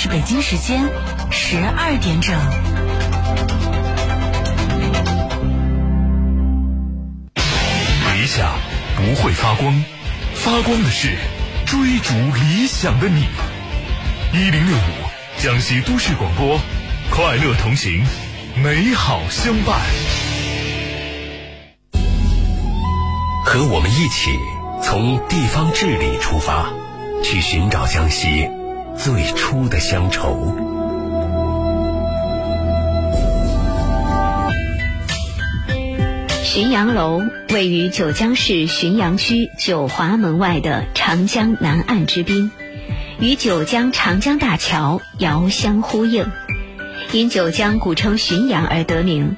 是北京时间十二点整。理想不会发光，发光的是追逐理想的你。一零六五，江西都市广播，快乐同行，美好相伴。和我们一起从地方治理出发，去寻找江西最初的乡愁。浔阳楼位于九江市浔阳区九华门外的长江南岸之滨，与九江长江大桥遥相呼应，因九江古称浔阳而得名。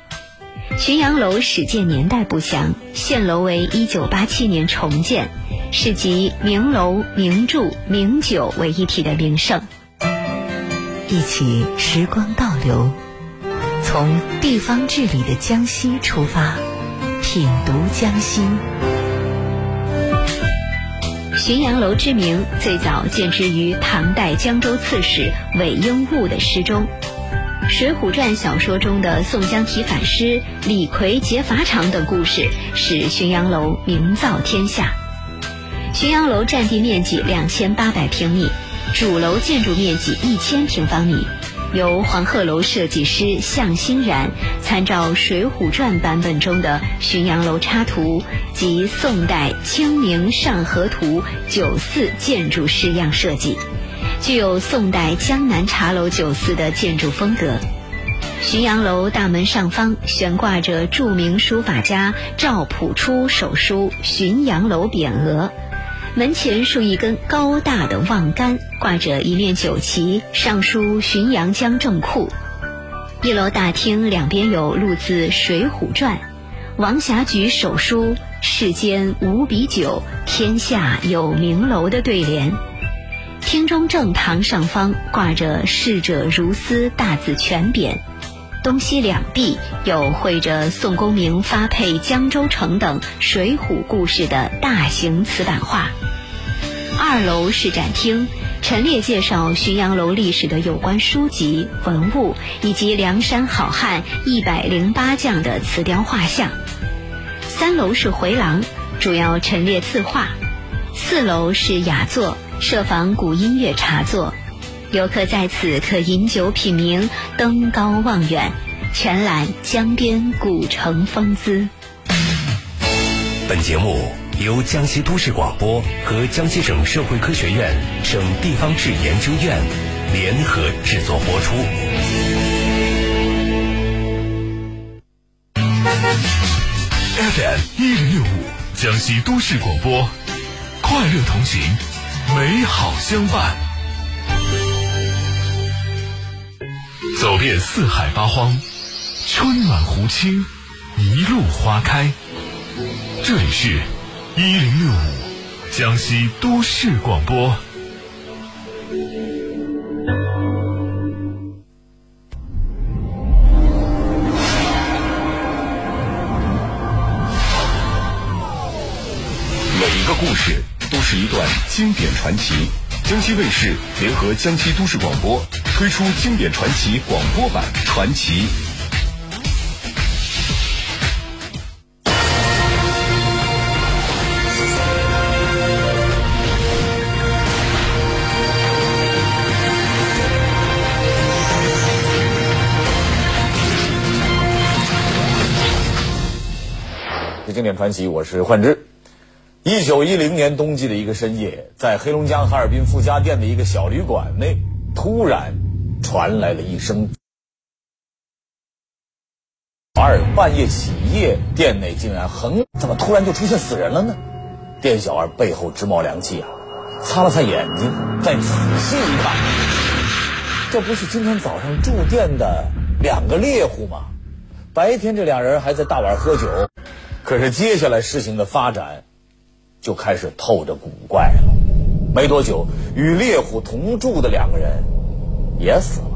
浔阳楼始建年代不详，现楼为一九八七年重建，是集名楼、名著、名酒为一体的名胜。一起时光倒流，从地方治理的江西出发，品读江西。浔阳楼之名最早见之于唐代江州刺史韦应物的诗中。《水浒传》小说中的宋江提反诗、李逵劫法场等故事，使浔阳楼名噪天下。浔阳楼占地面积两千八百平米，主楼建筑面积一千平方米，由黄鹤楼设计师向欣然参照《水浒传》版本中的浔阳楼插图及宋代《清明上河图》九四建筑式样设计。具有宋代江南茶楼酒肆的建筑风格。浔阳楼大门上方悬挂着著名书法家赵朴初手书“浔阳楼”匾额，门前竖一根高大的望杆，挂着一面酒旗，上书“浔阳江正库”。一楼大厅两边有录自《水浒传》，王侠举手书“世间无比酒，天下有名楼”的对联。厅中正堂上方挂着“逝者如斯”大字全匾，东西两壁有绘着宋公明发配江州城等水浒故事的大型瓷板画。二楼是展厅，陈列介绍浔阳楼历史的有关书籍、文物以及梁山好汉一百零八将的瓷雕画像。三楼是回廊，主要陈列字画。四楼是雅座。设仿古音乐茶座，游客在此可饮酒品茗，登高望远，全览江边古城风姿。本节目由江西都市广播和江西省社会科学院省地方志研究院联合制作播出。FM 一零六五，江西都市广播，快乐同行。美好相伴，走遍四海八荒，春暖湖清，一路花开。这里是一零六五江西都市广播。每一个故事。都是一段经典传奇。江西卫视联合江西都市广播推出经典传奇广播版《传奇》。经典传奇，我是幻之。一九一零年冬季的一个深夜，在黑龙江哈尔滨富家店的一个小旅馆内，突然传来了一声。二半夜起夜，店内竟然横，怎么突然就出现死人了呢？店小二背后直冒凉气啊！擦了擦眼睛，再仔细一看，这不是今天早上住店的两个猎户吗？白天这俩人还在大碗喝酒，可是接下来事情的发展。就开始透着古怪了。没多久，与猎户同住的两个人也死了。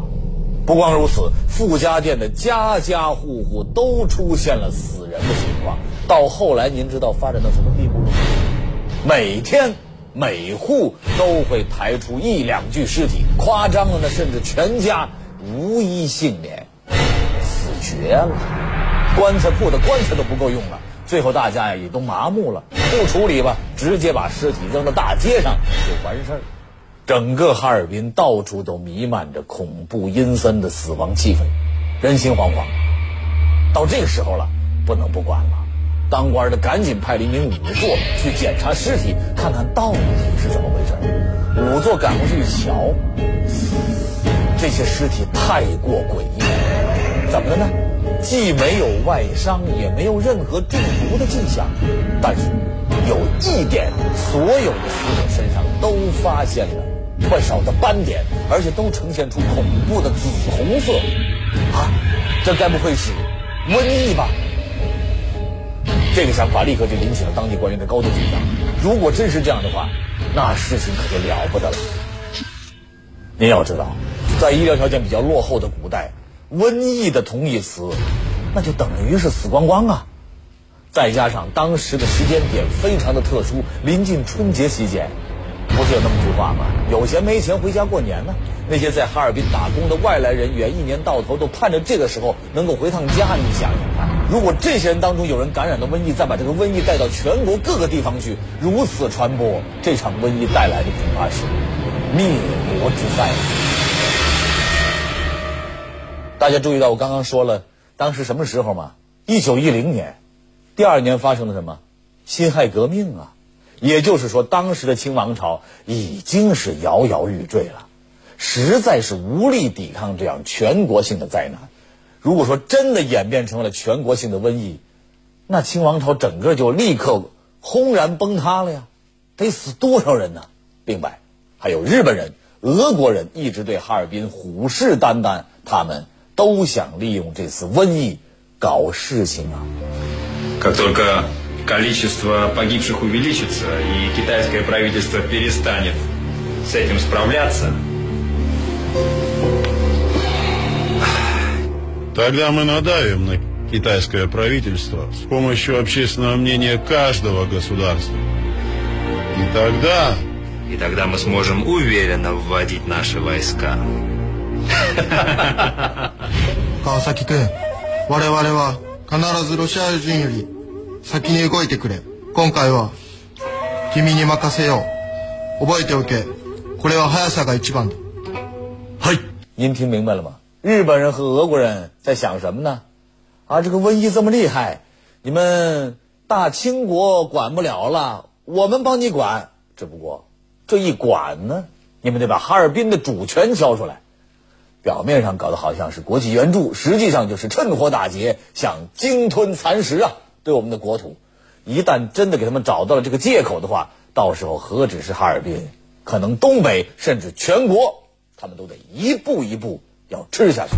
不光如此，富家店的家家户户都出现了死人的情况。到后来，您知道发展到什么地步了吗？每天每户都会抬出一两具尸体，夸张的呢，甚至全家无一幸免，死绝了。棺材铺的棺材都不够用了，最后大家呀也都麻木了，不处理吧，直接把尸体扔到大街上就完事儿。整个哈尔滨到处都弥漫着恐怖阴森的死亡气氛，人心惶惶。到这个时候了，不能不管了。当官的赶紧派了一名仵作去检查尸体，看看到底是怎么回事。仵作赶过去一瞧，这些尸体太过诡异，怎么了呢？既没有外伤，也没有任何中毒的迹象，但是有一点，所有的死者身上都发现了不少的斑点，而且都呈现出恐怖的紫红色。啊，这该不会是瘟疫吧？这个想法立刻就引起了当地官员的高度紧张。如果真是这样的话，那事情可就了不得了。您要知道，在医疗条件比较落后的古代，瘟疫的同义词，那就等于是死光光啊！再加上当时的时间点非常的特殊，临近春节期间，不是有那么句话吗？有钱没钱回家过年呢。那些在哈尔滨打工的外来人员，一年到头都盼着这个时候能够回趟家。你想想看，如果这些人当中有人感染了瘟疫，再把这个瘟疫带到全国各个地方去，如此传播，这场瘟疫带来的恐怕是灭国之灾。大家注意到我刚刚说了，当时什么时候吗？一九一零年，第二年发生了什么？辛亥革命啊！也就是说，当时的清王朝已经是摇摇欲坠了。实在是无力抵抗这样全国性的灾难。如果说真的演变成了全国性的瘟疫，那清王朝整个就立刻轰然崩塌了呀！得死多少人呢？另外，还有日本人、俄国人一直对哈尔滨虎视眈眈，他们都想利用这次瘟疫搞事情啊。Как только количество погибших увеличится и китайское правительство перестанет с этим справляться. Тогда мы надавим на китайское правительство с помощью общественного мнения каждого государства. И тогда... И тогда мы сможем уверенно вводить наши войска. 川崎君、我々は必ずロシア人より 先に動いてくれ。今回は君に任せよう。覚えておけ。これは速さが一番だ。嘿，您听明白了吗？日本人和俄国人在想什么呢？啊，这个瘟疫这么厉害，你们大清国管不了了，我们帮你管。只不过这一管呢，你们得把哈尔滨的主权交出来。表面上搞得好像是国际援助，实际上就是趁火打劫，想鲸吞蚕食啊！ 对我们的国土，一旦真的给他们找到了这个借口的话，到时候何止是哈尔滨，可能东北甚至全国，他们都得一步一步要吃下去。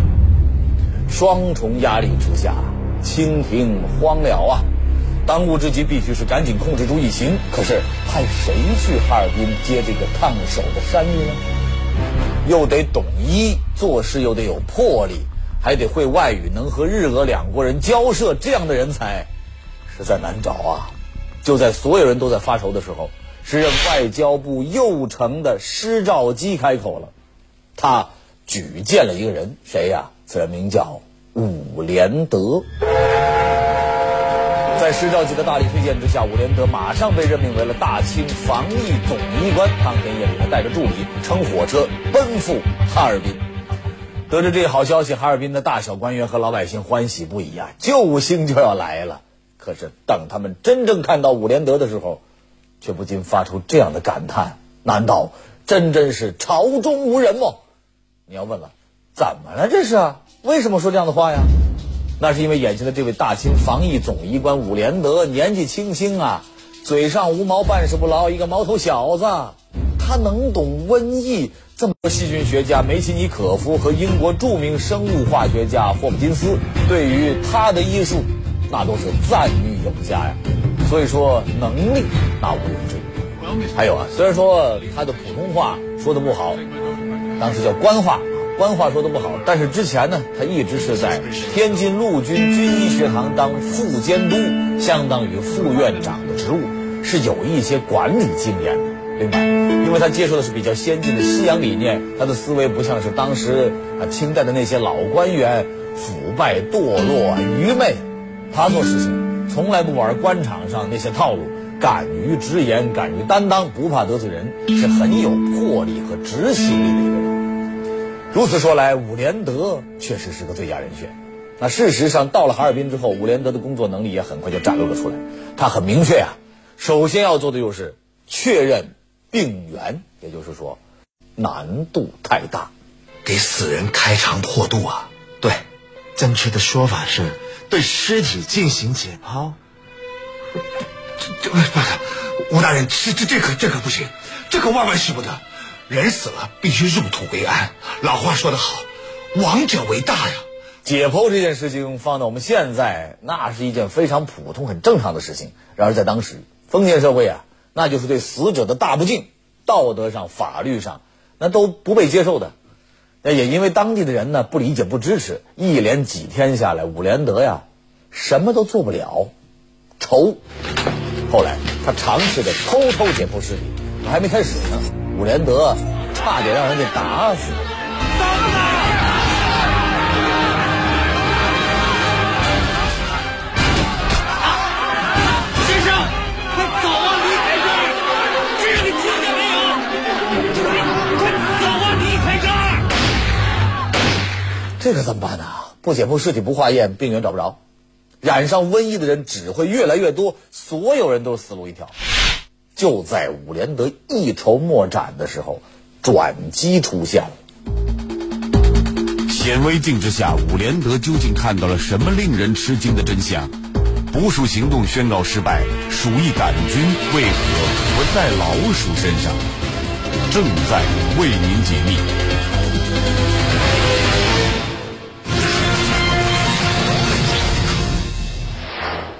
双重压力之下，清廷慌了啊！当务之急必须是赶紧控制住疫情。可是派谁去哈尔滨接这个烫手的山芋呢？又得懂医，做事又得有魄力，还得会外语，能和日俄两国人交涉，这样的人才实在难找啊！就在所有人都在发愁的时候，时任外交部右丞的施肇基开口了，他举荐了一个人，谁呀？此人名叫伍连德。在施肇基的大力推荐之下，伍连德马上被任命为了大清防疫总医官。当天夜里，他带着助理乘火车奔赴哈尔滨。得知这一好消息，哈尔滨的大小官员和老百姓欢喜不已啊！救星就要来了。可是等他们真正看到伍连德的时候，却不禁发出这样的感叹：难道真真是朝中无人吗？你要问了，怎么了？这是为什么说这样的话呀？那是因为眼前的这位大清防疫总医官伍连德年纪轻轻啊，嘴上无毛，办事不牢，一个毛头小子，他能懂瘟疫？这么多细菌学家梅奇尼可夫和英国著名生物化学家霍普金斯对于他的医术，那都是赞誉有加呀。所以说能力那毋庸置疑。还有啊，虽然说他的普通话说的不好，当时叫官话。官话说的不好，但是之前呢，他一直是在天津陆军军医学堂当副监督，相当于副院长的职务，是有一些管理经验的。另外，因为他接受的是比较先进的西洋理念，他的思维不像是当时啊清代的那些老官员，腐败堕落、愚昧。他做事情从来不玩官场上那些套路，敢于直言，敢于担当，不怕得罪人，是很有魄力和执行力的一个人。如此说来，伍连德确实是个最佳人选。那事实上，到了哈尔滨之后，伍连德的工作能力也很快就展露了出来。他很明确啊，首先要做的就是确认病源，也就是说，难度太大，给死人开肠破肚啊！对，正确的说法是对尸体进行解剖。这这不是吴大人，这这这可这可不行，这可万万使不得。人死了必须入土为安，老话说得好，亡者为大呀。解剖这件事情放到我们现在，那是一件非常普通、很正常的事情。然而在当时封建社会啊，那就是对死者的大不敬，道德上、法律上那都不被接受的。也因为当地的人呢不理解、不支持，一连几天下来，伍连德呀什么都做不了，愁。后来他尝试着偷偷解剖尸体，还没开始呢，伍连德差点让人给打死。这可怎么办呢？不解剖尸体，不化验，病源找不着，染上瘟疫的人只会越来越多，所有人都死路一条。就在伍连德一筹莫展的时候，转机出现了。显微镜之下，伍连德究竟看到了什么令人吃惊的真相？捕鼠行动宣告失败，鼠疫杆菌为何不在老鼠身上？正在为您解密。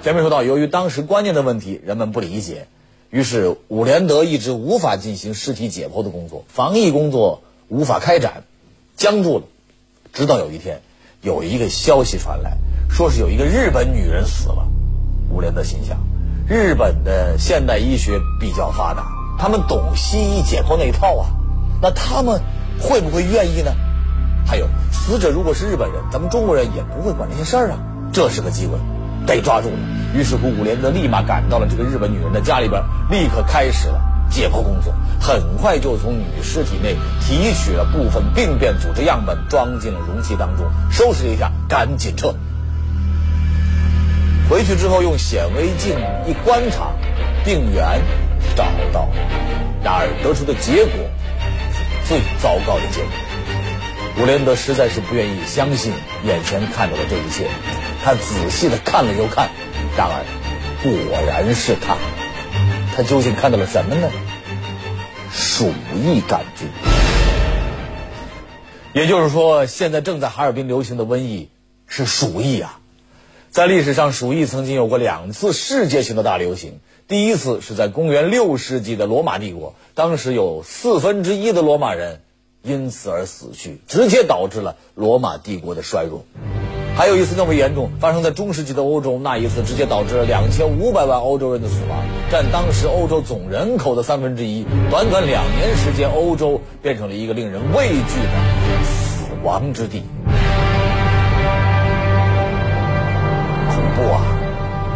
前面说到，由于当时观念的问题，人们不理解，于是伍连德一直无法进行尸体解剖的工作，防疫工作无法开展，僵住了。直到有一天，有一个消息传来，说是有一个日本女人死了。伍连德心想，日本的现代医学比较发达，他们懂西医解剖那一套啊，那他们会不会愿意呢？还有，死者如果是日本人，咱们中国人也不会管这些事儿啊，这是个机会。被抓住了，于是乎伍连德立马赶到了这个日本女人的家里边，立刻开始了解剖工作。很快就从女尸体内提取了部分病变组织样本，装进了容器当中，收拾一下，赶紧撤。回去之后用显微镜一观察，病源找到了，然而得出的结果是最糟糕的结果。伍连德实在是不愿意相信眼前看到的这一切。他仔细的看了又看，然而果然是他。他究竟看到了什么呢？鼠疫杆菌。也就是说，现在正在哈尔滨流行的瘟疫是鼠疫啊。在历史上，鼠疫曾经有过两次世界性的大流行。第一次是在公元六世纪的罗马帝国，当时有四分之一的罗马人因此而死去，直接导致了罗马帝国的衰弱。还有一次更为严重，发生在中世纪的欧洲，那一次直接导致了两千五百万欧洲人的死亡，占当时欧洲总人口的三分之一。短短两年时间，欧洲变成了一个令人畏惧的死亡之地。恐怖啊！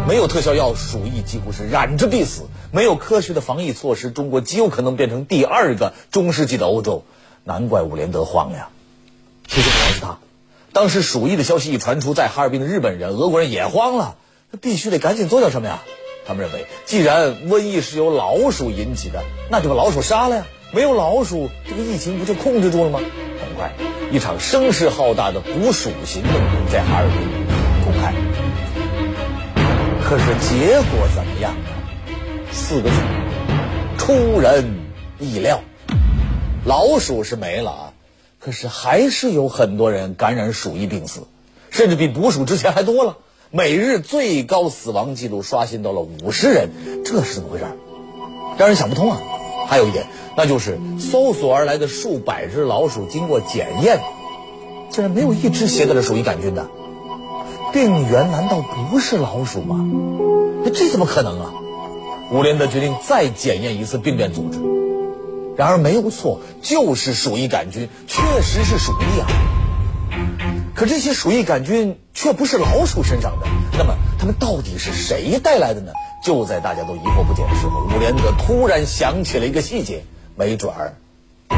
没有特效药，鼠疫几乎是染着必死；没有科学的防疫措施，中国极有可能变成第二个中世纪的欧洲。难怪伍连德慌呀！其实不光是他。当时鼠疫的消息一传出，在哈尔滨的日本人、俄国人也慌了，那必须得赶紧做点什么呀！他们认为，既然瘟疫是由老鼠引起的，那就把老鼠杀了呀！没有老鼠，这个疫情不就控制住了吗？很快，一场声势浩大的捕鼠行动在哈尔滨公开。可是结果怎么样？四个字：出人意料。老鼠是没了啊。可是还是有很多人感染鼠疫病死，甚至比捕鼠之前还多了。每日最高死亡记录刷新到了五十人，这是怎么回事？让人想不通啊！还有一点，那就是搜索而来的数百只老鼠经过检验，竟然没有一只携带了鼠疫杆菌的。病源难道不是老鼠吗？这怎么可能啊？伍连德决定再检验一次病变组织。然而没有错，就是鼠疫杆菌，确实是鼠疫啊。可这些鼠疫杆菌却不是老鼠身上的，那么它们到底是谁带来的呢？就在大家都疑惑不解的时候，伍连德突然想起了一个细节，没准儿，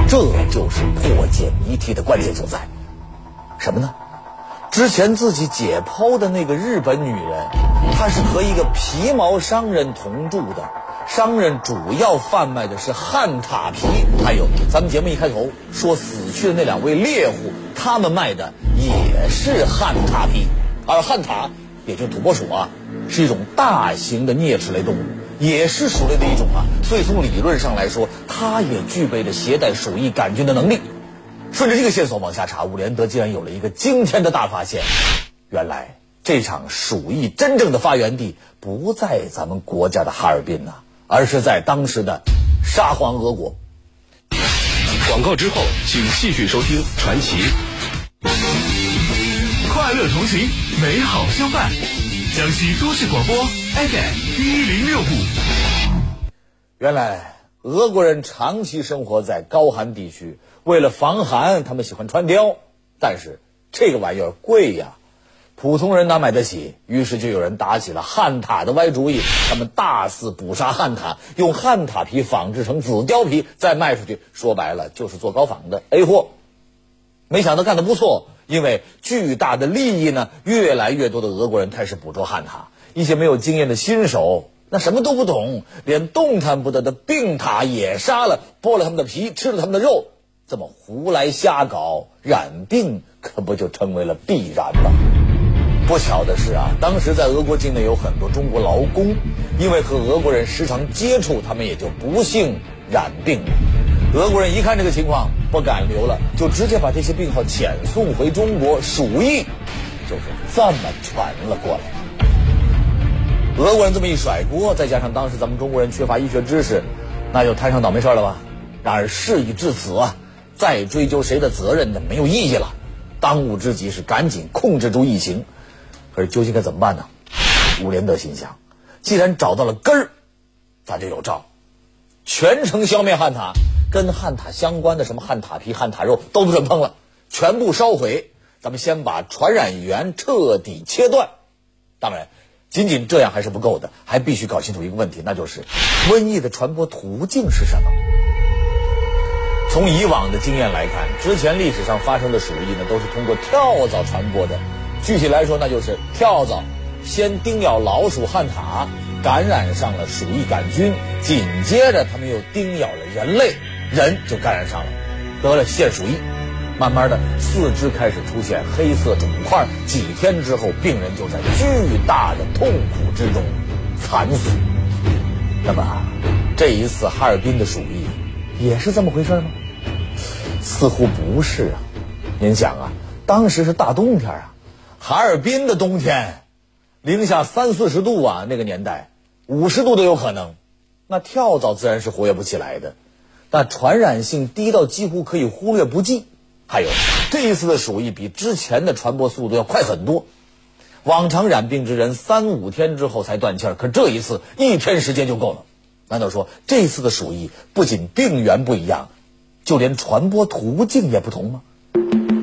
这就是破解谜题的关键所在。什么呢？之前自己解剖的那个日本女人，她是和一个皮毛商人同住的。商人主要贩卖的是旱獭皮，还有咱们节目一开头说死去的那两位猎户，他们卖的也是旱獭皮。而旱獭，也就是土拨鼠啊，是一种大型的啮齿类动物，也是鼠类的一种啊。所以从理论上来说，它也具备着携带鼠疫杆菌的能力。顺着这个线索往下查，伍连德竟然有了一个惊天的大发现：原来这场鼠疫真正的发源地不在咱们国家的哈尔滨呐。而是在当时的沙皇俄国。广告之后，请继续收听《传奇》，快乐同行，美好相伴。江西都市广播 FM 一零六五。原来俄国人长期生活在高寒地区，为了防寒，他们喜欢穿貂，但是这个玩意儿贵呀。普通人哪买得起？于是就有人打起了旱獭的歪主意。他们大肆捕杀旱獭，用旱獭皮仿制成紫貂皮，再卖出去。说白了就是做高仿的 A 货。没想到干得不错，因为巨大的利益呢，越来越多的俄国人开始捕捉旱獭。一些没有经验的新手，那什么都不懂，连动弹不得的病獭也杀了，剥了他们的皮，吃了他们的肉。这么胡来瞎搞，染病可不就成为了必然吗？不巧的是啊，当时在俄国境内有很多中国劳工，因为和俄国人时常接触，他们也就不幸染病了。俄国人一看这个情况，不敢留了，就直接把这些病号遣送回中国，鼠疫就是这么传了过来。俄国人这么一甩锅，再加上当时咱们中国人缺乏医学知识，那就摊上倒霉事儿了吧。然而事已至此啊，再追究谁的责任呢？没有意义了。当务之急是赶紧控制住疫情。可是究竟该怎么办呢？伍连德心想，既然找到了根儿，咱就有招，全城消灭旱獭，跟旱獭相关的什么旱獭皮、旱獭肉都不准碰了，全部烧毁。咱们先把传染源彻底切断。当然，仅仅这样还是不够的，还必须搞清楚一个问题，那就是瘟疫的传播途径是什么。从以往的经验来看，之前历史上发生的鼠疫呢，都是通过跳蚤传播的。具体来说，那就是跳蚤先叮咬老鼠、旱獭，感染上了鼠疫杆菌，紧接着它们又叮咬了人类，人就感染上了，得了腺鼠疫。慢慢的，四肢开始出现黑色肿块，几天之后，病人就在巨大的痛苦之中惨死。那么，这一次哈尔滨的鼠疫也是这么回事吗？似乎不是啊。您想啊，当时是大冬天啊。哈尔滨的冬天，零下三四十度啊，那个年代五十度都有可能，那跳蚤自然是活跃不起来的。但传染性低到几乎可以忽略不计。还有这一次的鼠疫比之前的传播速度要快很多，往常染病之人三五天之后才断气儿，可这一次一天时间就够了。难道说这次的鼠疫不仅病源不一样，就连传播途径也不同吗？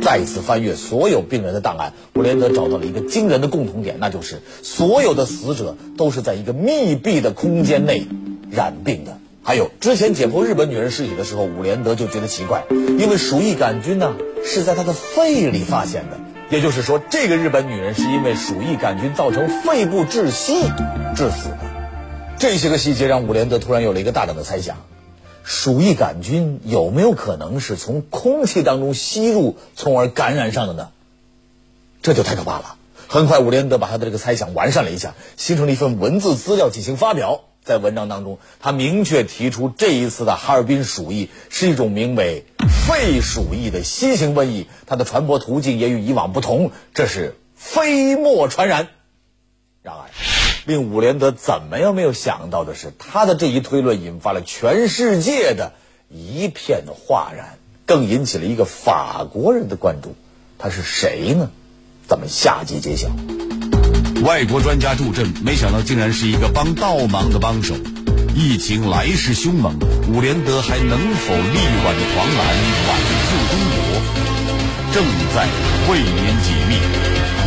再次翻阅所有病人的档案，伍连德找到了一个惊人的共同点，那就是所有的死者都是在一个密闭的空间内染病的。还有之前解剖日本女人尸体的时候，伍连德就觉得奇怪，因为鼠疫杆菌呢是在她的肺里发现的，也就是说，这个日本女人是因为鼠疫杆菌造成肺部窒息致死的。这些个细节让伍连德突然有了一个大胆的猜想。鼠疫杆菌有没有可能是从空气当中吸入，从而感染上的呢？这就太可怕了。很快，伍连德把他的这个猜想完善了一下，形成了一份文字资料进行发表。在文章当中，他明确提出，这一次的哈尔滨鼠疫是一种名为肺鼠疫的新型瘟疫，它的传播途径也与以往不同，这是飞沫传染。然而。令伍连德怎么也没有想到的是，他的这一推论引发了全世界的一片哗然，更引起了一个法国人的关注。他是谁呢？咱们下集揭晓。外国专家助阵，没想到竟然是一个帮倒忙的帮手。疫情来势凶猛，伍连德还能否力挽狂澜，挽救中国？正在为您解密。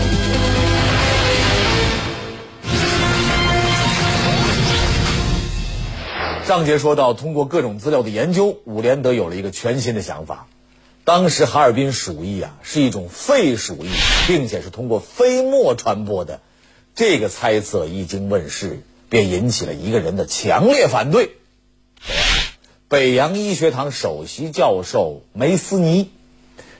上节说到，通过各种资料的研究，伍连德有了一个全新的想法。当时哈尔滨鼠疫啊是一种肺鼠疫，并且是通过飞沫传播的。这个猜测一经问世，便引起了一个人的强烈反对。北洋医学堂首席教授梅斯尼，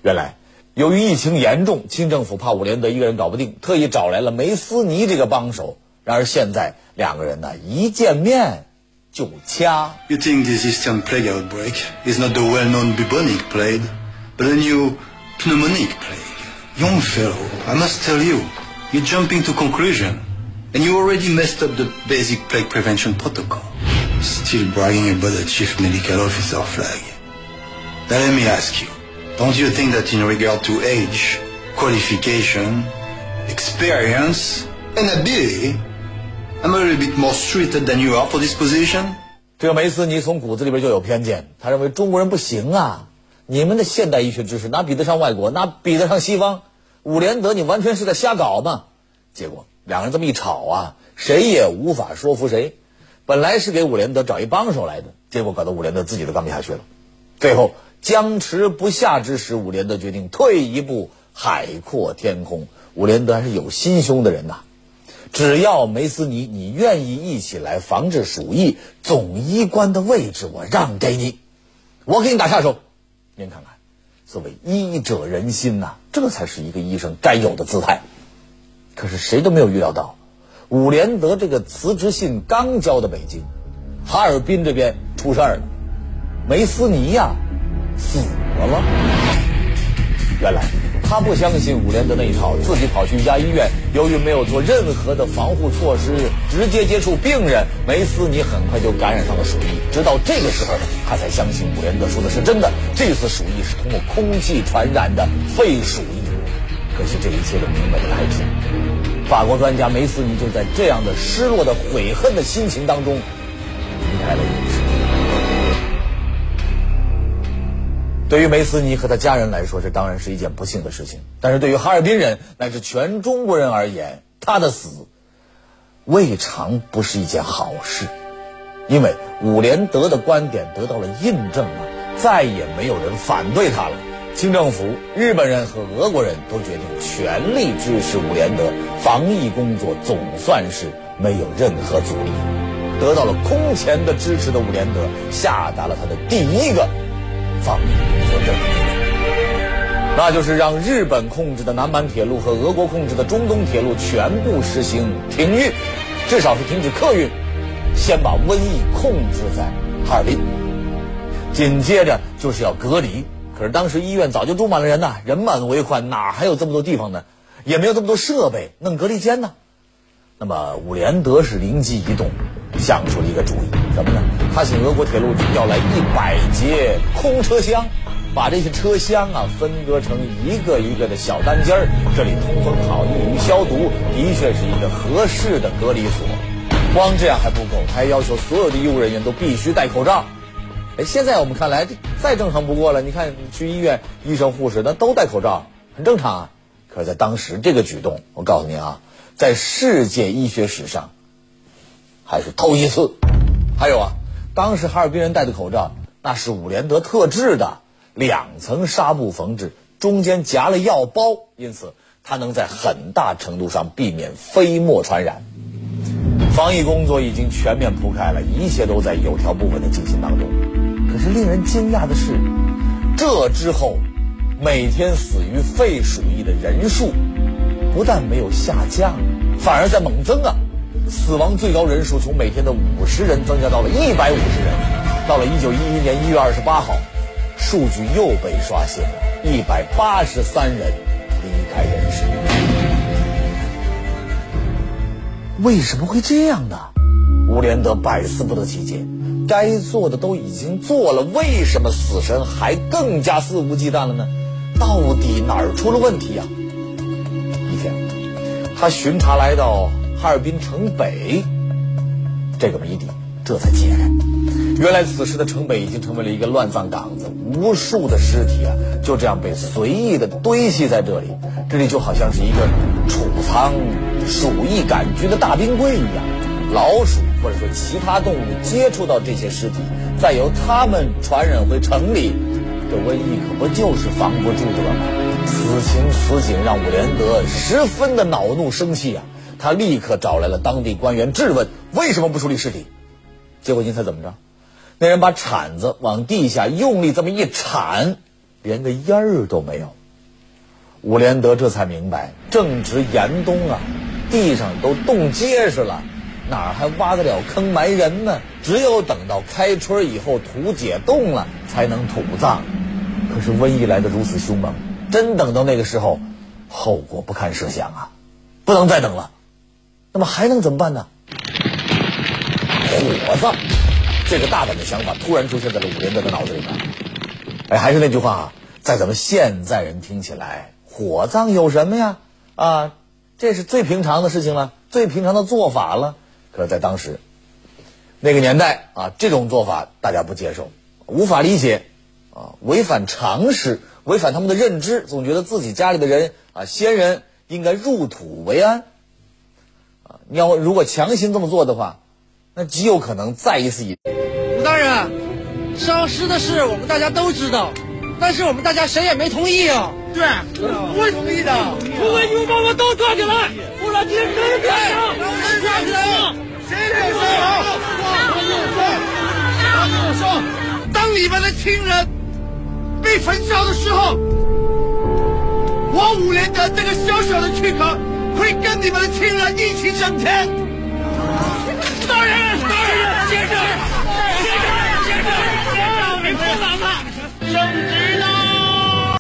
原来由于疫情严重，清政府怕伍连德一个人搞不定，特意找来了梅斯尼这个帮手。然而现在两个人呢一见面 You think this Eastern plague outbreak is not the well-known bubonic plague, but a new pneumonic plague? Young fellow, I must tell you, you're jumping to conclusion, and you already messed up the basic plague prevention protocol. Still bragging about the chief medical officer flag. Now let me ask you, don't you think that in regard to age, qualification, experience, and ability, I'm a little bit more suited than you are for this position? 这个梅斯尼从骨子里边就有偏见，他认为中国人不行啊！你们的现代医学知识哪比得上外国，哪比得上西方？伍连德，你完全是在瞎搞嘛！结果两个人这么一吵啊，谁也无法说服谁。本来是给伍连德找一帮手来的，结果搞得伍连德自己都干不下去了。最后僵持不下之时，伍连德决定退一步，海阔天空。伍连德还是有心胸的人呐。只要梅斯尼你愿意一起来防治鼠疫，总医官的位置我让给你，我给你打下手。您看看，所谓医者仁心呐、这才是一个医生该有的姿态。可是谁都没有预料到，伍连德这个辞职信刚交到北京，哈尔滨这边出事儿了，梅斯尼呀、死了。原来他不相信伍连德那一套，自己跑去一家医院，由于没有做任何的防护措施，直接接触病人，梅斯尼很快就感染上了鼠疫。直到这个时候，他才相信伍连德说的是真的，这次鼠疫是通过空气传染的肺鼠疫。可惜这一切都明白的太迟。法国专家梅斯尼就在这样的失落的、悔恨的心情当中离开了人世。对于梅斯尼和他家人来说，这当然是一件不幸的事情。但是对于哈尔滨人乃至全中国人而言，他的死未尝不是一件好事，因为伍连德的观点得到了印证啊，再也没有人反对他了。清政府、日本人和俄国人都决定全力支持伍连德，防疫工作总算是没有任何阻力。得到了空前的支持的伍连德，下达了他的第一个防疫工作任务，那就是让日本控制的南满铁路和俄国控制的中东铁路全部实行停运，至少是停止客运，先把瘟疫控制在哈尔滨，紧接着就是要隔离。可是当时医院早就住满了人呐，人满为患，哪还有这么多地方呢？也没有这么多设备弄隔离间呢。那么伍连德是灵机一动，想出了一个主意，什么呢？他请俄国铁路局调来一百节空车厢，把这些车厢啊分割成一个一个的小单间儿，这里通风好，易于消毒，的确是一个合适的隔离所。光这样还不够，他还要求所有的医务人员都必须戴口罩。哎，现在我们看来这再正常不过了。你看去医院，医生护士那都戴口罩，很正常啊。可是，在当时这个举动，我告诉你啊，在世界医学史上还是头一次。还有啊，当时哈尔滨人戴的口罩，那是伍连德特制的，两层纱布缝制，中间夹了药包，因此它能在很大程度上避免飞沫传染。防疫工作已经全面铺开了，一切都在有条不紊的进行当中。可是令人惊讶的是，这之后，每天死于肺鼠疫的人数不但没有下降，反而在猛增啊！死亡最高人数从每天的五十人增加到了一百五十人。到了一九一一年一月二十八号，数据又被刷新了，一百八十三人离开人世。为什么会这样呢？吴连德百思不得其解。该做的都已经做了，为什么死神还更加肆无忌惮了呢？到底哪儿出了问题呀、一天，他巡查来到哈尔滨城北这个谜底，这才解开。原来此时的城北已经成为了一个乱葬岗子，无数的尸体啊就这样被随意的堆砌在这里，这里就好像是一个储藏鼠疫杆菌的大冰柜一样。老鼠或者说其他动物接触到这些尸体，再由它们传染回城里，这瘟疫可不就是防不住了吗？此情此景让伍连德十分的恼怒生气啊！他立刻找来了当地官员质问：为什么不处理尸体？结果您猜怎么着？那人把铲子往地下用力这么一铲，连个烟儿都没有。伍连德这才明白，正值严冬啊，地上都冻结实了，哪还挖得了坑埋人呢？只有等到开春以后土解冻了，才能土葬。可是瘟疫来得如此凶猛，真等到那个时候，后果不堪设想啊！不能再等了。那么还能怎么办呢？火葬。这个大胆的想法突然出现在了伍连德的脑子里面。哎，还是那句话啊，在咱们现在人听起来，火葬有什么呀？啊，这是最平常的事情了，最平常的做法了。可是，在当时那个年代啊，这种做法大家不接受，无法理解啊，违反常识，违反他们的认知，总觉得自己家里的人啊，先人应该入土为安啊。你要如果强行这么做的话，那极有可能再一次以。武大人，烧尸的事我们大家都知道，但是我们大家谁也没同意啊。对，我会同意的。除非你们把我都抓起来，不然今天谁也别想。抓起来！谁也别想。我跟我说，当你们的亲人被焚烧的时候，我五连德这个小小的躯壳会跟你们的亲人一起升天。大人，大人，先生，先生，先生，你们不能了！升职。